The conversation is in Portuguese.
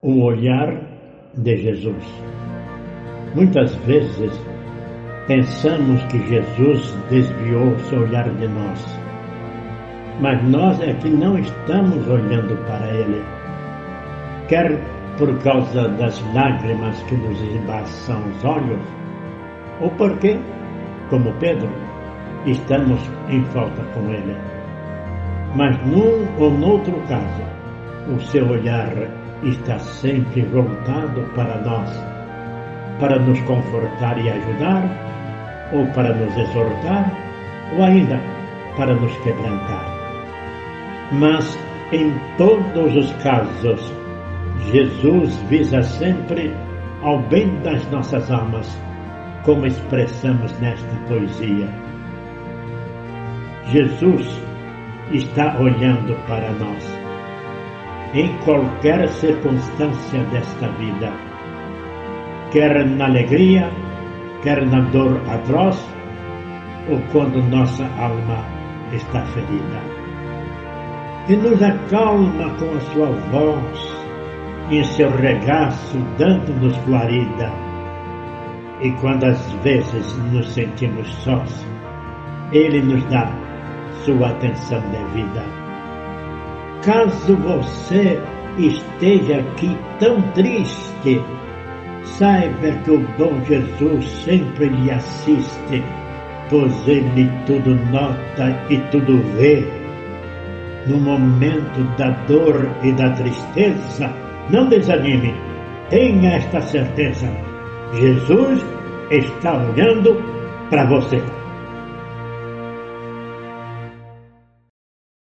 o olhar de Jesus. Muitas vezes pensamos que Jesus desviou seu olhar de nós, mas nós é que não estamos olhando para Ele, quer por causa das lágrimas que nos embaçam os olhos, ou porque, como Pedro, estamos em falta com Ele. Mas num ou noutro caso, o seu olhar está sempre voltado para nós, para nos confortar e ajudar, ou para nos exortar, ou ainda para nos quebrantar. Mas em todos os casos, Jesus visa sempre ao bem das nossas almas, como expressamos nesta poesia. Jesus está olhando para nós em qualquer circunstância desta vida, quer na alegria, quer na dor atroz, ou quando nossa alma está ferida. E nos acalma com a sua voz, em seu regaço, dando-nos guarida. E quando às vezes nos sentimos sós, Ele nos dá sua atenção devida Caso você esteja aqui tão triste, saiba que o bom Jesus sempre lhe assiste, pois ele tudo nota e tudo vê. No momento da dor e da tristeza, não desanime, tenha esta certeza: Jesus está olhando para você.